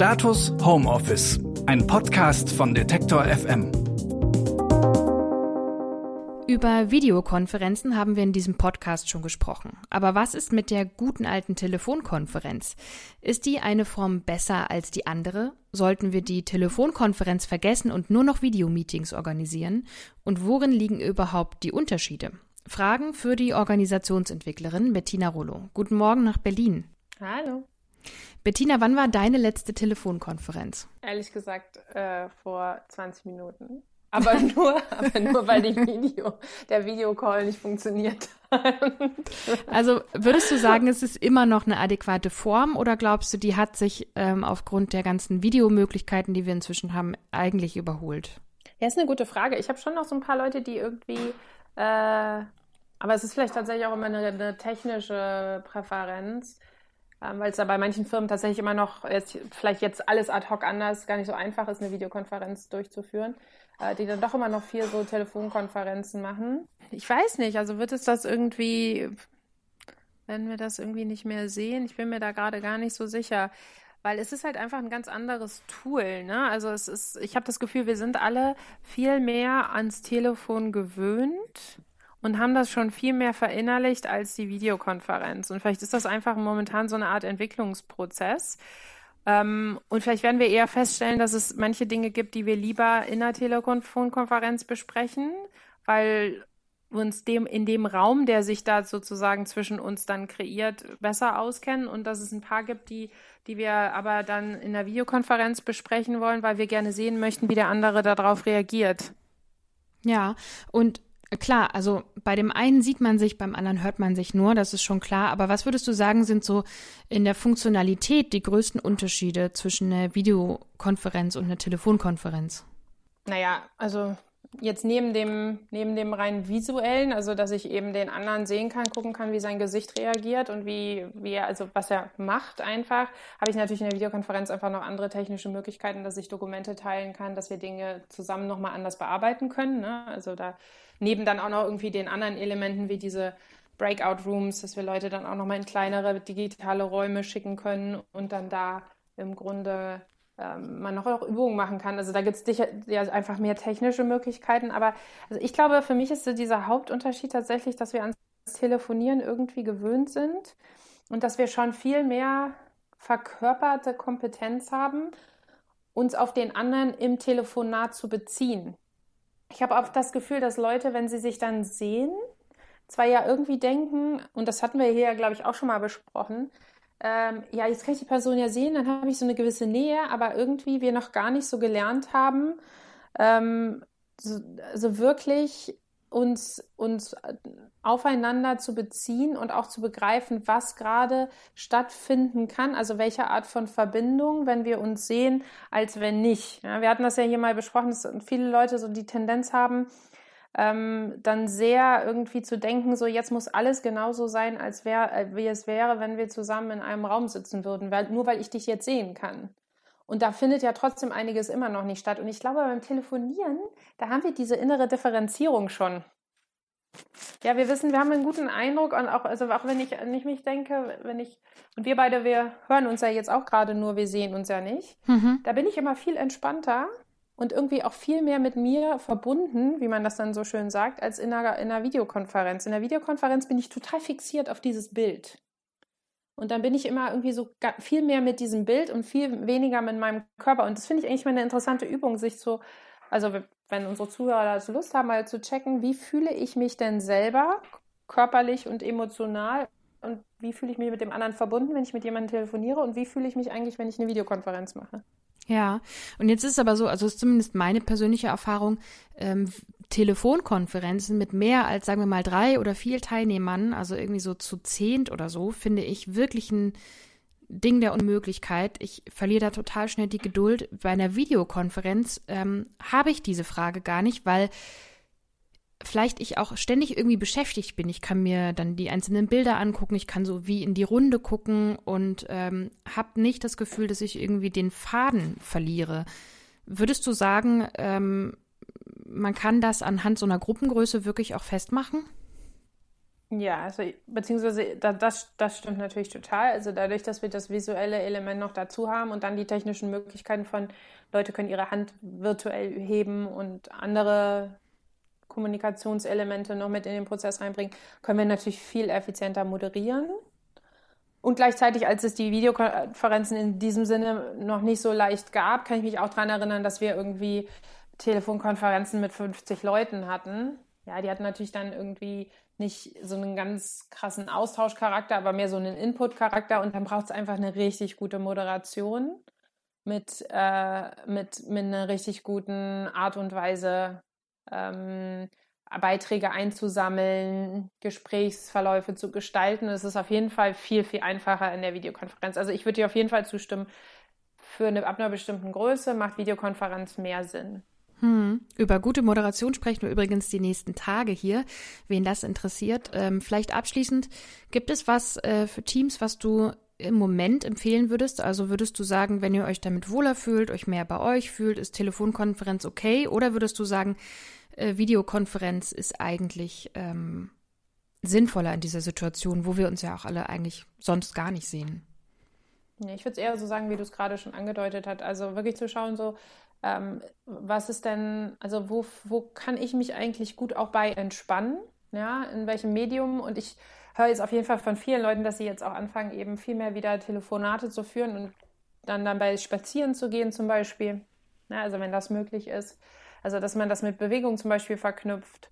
Status Homeoffice, ein Podcast von Detektor FM. Über Videokonferenzen haben wir in diesem Podcast schon gesprochen. Aber was ist mit der guten alten Telefonkonferenz? Ist die eine Form besser als die andere? Sollten wir die Telefonkonferenz vergessen und nur noch Videomeetings organisieren? Und worin liegen überhaupt die Unterschiede? Fragen für die Organisationsentwicklerin Bettina Rollo. Guten Morgen nach Berlin. Hallo. Bettina, wann war deine letzte Telefonkonferenz? Ehrlich gesagt, äh, vor 20 Minuten. Aber nur, aber nur weil die Video, der Videocall nicht funktioniert hat. Also würdest du sagen, es ist immer noch eine adäquate Form oder glaubst du, die hat sich ähm, aufgrund der ganzen Videomöglichkeiten, die wir inzwischen haben, eigentlich überholt? Ja, ist eine gute Frage. Ich habe schon noch so ein paar Leute, die irgendwie, äh, aber es ist vielleicht tatsächlich auch immer eine, eine technische Präferenz weil es da bei manchen Firmen tatsächlich immer noch, jetzt, vielleicht jetzt alles ad hoc anders, gar nicht so einfach ist, eine Videokonferenz durchzuführen, äh, die dann doch immer noch viel so Telefonkonferenzen machen. Ich weiß nicht, also wird es das irgendwie, werden wir das irgendwie nicht mehr sehen? Ich bin mir da gerade gar nicht so sicher weil es ist halt einfach ein ganz anderes Tool. Ne? Also es ist, ich habe das Gefühl, wir sind alle viel mehr ans Telefon gewöhnt und haben das schon viel mehr verinnerlicht als die Videokonferenz. Und vielleicht ist das einfach momentan so eine Art Entwicklungsprozess. Ähm, und vielleicht werden wir eher feststellen, dass es manche Dinge gibt, die wir lieber in der Telefonkonferenz besprechen, weil uns dem in dem Raum, der sich da sozusagen zwischen uns dann kreiert, besser auskennen und dass es ein paar gibt, die, die wir aber dann in der Videokonferenz besprechen wollen, weil wir gerne sehen möchten, wie der andere darauf reagiert. Ja, und Klar, also bei dem einen sieht man sich, beim anderen hört man sich nur, das ist schon klar. Aber was würdest du sagen, sind so in der Funktionalität die größten Unterschiede zwischen einer Videokonferenz und einer Telefonkonferenz? Naja, also jetzt neben dem, neben dem rein visuellen, also dass ich eben den anderen sehen kann, gucken kann, wie sein Gesicht reagiert und wie, wie er, also was er macht einfach, habe ich natürlich in der Videokonferenz einfach noch andere technische Möglichkeiten, dass ich Dokumente teilen kann, dass wir Dinge zusammen nochmal anders bearbeiten können. Ne? Also da neben dann auch noch irgendwie den anderen Elementen wie diese Breakout Rooms, dass wir Leute dann auch nochmal in kleinere digitale Räume schicken können und dann da im Grunde ähm, man noch auch Übungen machen kann. Also da gibt es ja einfach mehr technische Möglichkeiten. Aber also ich glaube, für mich ist so dieser Hauptunterschied tatsächlich, dass wir ans Telefonieren irgendwie gewöhnt sind und dass wir schon viel mehr verkörperte Kompetenz haben, uns auf den anderen im Telefonat zu beziehen. Ich habe oft das Gefühl, dass Leute, wenn sie sich dann sehen, zwar ja irgendwie denken, und das hatten wir hier glaube ich, auch schon mal besprochen, ähm, ja, jetzt kann ich die Person ja sehen, dann habe ich so eine gewisse Nähe, aber irgendwie wir noch gar nicht so gelernt haben, ähm, so, also wirklich uns, uns aufeinander zu beziehen und auch zu begreifen, was gerade stattfinden kann, also welche Art von Verbindung, wenn wir uns sehen, als wenn nicht. Ja, wir hatten das ja hier mal besprochen, dass viele Leute so die Tendenz haben, ähm, dann sehr irgendwie zu denken, so jetzt muss alles genauso sein, als wär, äh, wie es wäre, wenn wir zusammen in einem Raum sitzen würden, weil, nur weil ich dich jetzt sehen kann. Und da findet ja trotzdem einiges immer noch nicht statt. Und ich glaube, beim Telefonieren, da haben wir diese innere Differenzierung schon. Ja, wir wissen, wir haben einen guten Eindruck und auch, also auch wenn ich an mich denke, wenn ich, und wir beide, wir hören uns ja jetzt auch gerade nur, wir sehen uns ja nicht. Mhm. Da bin ich immer viel entspannter und irgendwie auch viel mehr mit mir verbunden, wie man das dann so schön sagt, als in einer, in einer Videokonferenz. In der Videokonferenz bin ich total fixiert auf dieses Bild. Und dann bin ich immer irgendwie so viel mehr mit diesem Bild und viel weniger mit meinem Körper. Und das finde ich eigentlich mal eine interessante Übung, sich so, also wenn unsere Zuhörer dazu Lust haben, mal zu checken, wie fühle ich mich denn selber körperlich und emotional und wie fühle ich mich mit dem anderen verbunden, wenn ich mit jemandem telefoniere und wie fühle ich mich eigentlich, wenn ich eine Videokonferenz mache. Ja, und jetzt ist aber so, also ist zumindest meine persönliche Erfahrung, ähm, Telefonkonferenzen mit mehr als, sagen wir mal, drei oder vier Teilnehmern, also irgendwie so zu zehnt oder so, finde ich wirklich ein Ding der Unmöglichkeit. Ich verliere da total schnell die Geduld. Bei einer Videokonferenz ähm, habe ich diese Frage gar nicht, weil vielleicht ich auch ständig irgendwie beschäftigt bin. Ich kann mir dann die einzelnen Bilder angucken, ich kann so wie in die Runde gucken und ähm, habe nicht das Gefühl, dass ich irgendwie den Faden verliere. Würdest du sagen, ähm, man kann das anhand so einer Gruppengröße wirklich auch festmachen? Ja, also beziehungsweise das, das stimmt natürlich total. Also dadurch, dass wir das visuelle Element noch dazu haben und dann die technischen Möglichkeiten von Leute können ihre Hand virtuell heben und andere Kommunikationselemente noch mit in den Prozess reinbringen, können wir natürlich viel effizienter moderieren. Und gleichzeitig, als es die Videokonferenzen in diesem Sinne noch nicht so leicht gab, kann ich mich auch daran erinnern, dass wir irgendwie Telefonkonferenzen mit 50 Leuten hatten. Ja, die hatten natürlich dann irgendwie nicht so einen ganz krassen Austauschcharakter, aber mehr so einen Input-Charakter. Und dann braucht es einfach eine richtig gute Moderation mit, äh, mit, mit einer richtig guten Art und Weise, ähm, Beiträge einzusammeln, Gesprächsverläufe zu gestalten. Es ist auf jeden Fall viel, viel einfacher in der Videokonferenz. Also ich würde dir auf jeden Fall zustimmen, für eine, ab einer bestimmten Größe macht Videokonferenz mehr Sinn. Hm. Über gute Moderation sprechen wir übrigens die nächsten Tage hier, wen das interessiert. Ähm, vielleicht abschließend, gibt es was äh, für Teams, was du im Moment empfehlen würdest? Also würdest du sagen, wenn ihr euch damit wohler fühlt, euch mehr bei euch fühlt, ist Telefonkonferenz okay? Oder würdest du sagen, äh, Videokonferenz ist eigentlich ähm, sinnvoller in dieser Situation, wo wir uns ja auch alle eigentlich sonst gar nicht sehen? Ich würde es eher so sagen, wie du es gerade schon angedeutet hast. Also wirklich zu schauen, so, ähm, was ist denn, also wo, wo kann ich mich eigentlich gut auch bei entspannen? Ja, in welchem Medium? Und ich höre jetzt auf jeden Fall von vielen Leuten, dass sie jetzt auch anfangen, eben viel mehr wieder Telefonate zu führen und dann dabei spazieren zu gehen zum Beispiel. Ja, also wenn das möglich ist. Also dass man das mit Bewegung zum Beispiel verknüpft.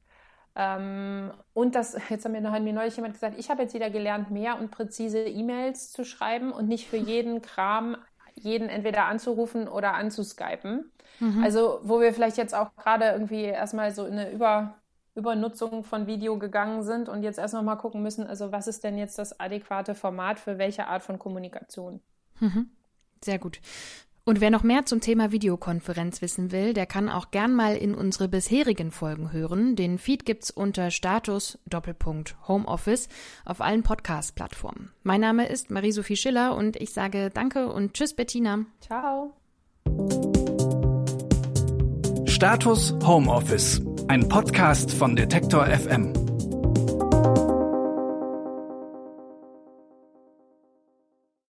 Ähm, und das, jetzt haben mir, noch, hat mir neulich jemand gesagt, ich habe jetzt wieder gelernt, mehr und präzise E-Mails zu schreiben und nicht für jeden Kram jeden entweder anzurufen oder anzuskypen. Mhm. Also, wo wir vielleicht jetzt auch gerade irgendwie erstmal so in eine Über, Übernutzung von Video gegangen sind und jetzt erst noch mal gucken müssen, also was ist denn jetzt das adäquate Format für welche Art von Kommunikation? Mhm. Sehr gut. Und wer noch mehr zum Thema Videokonferenz wissen will, der kann auch gern mal in unsere bisherigen Folgen hören. Den Feed gibt's unter Status Doppelpunkt Homeoffice auf allen Podcast-Plattformen. Mein Name ist Marie-Sophie Schiller und ich sage Danke und Tschüss, Bettina. Ciao. Status Homeoffice, ein Podcast von Detektor FM.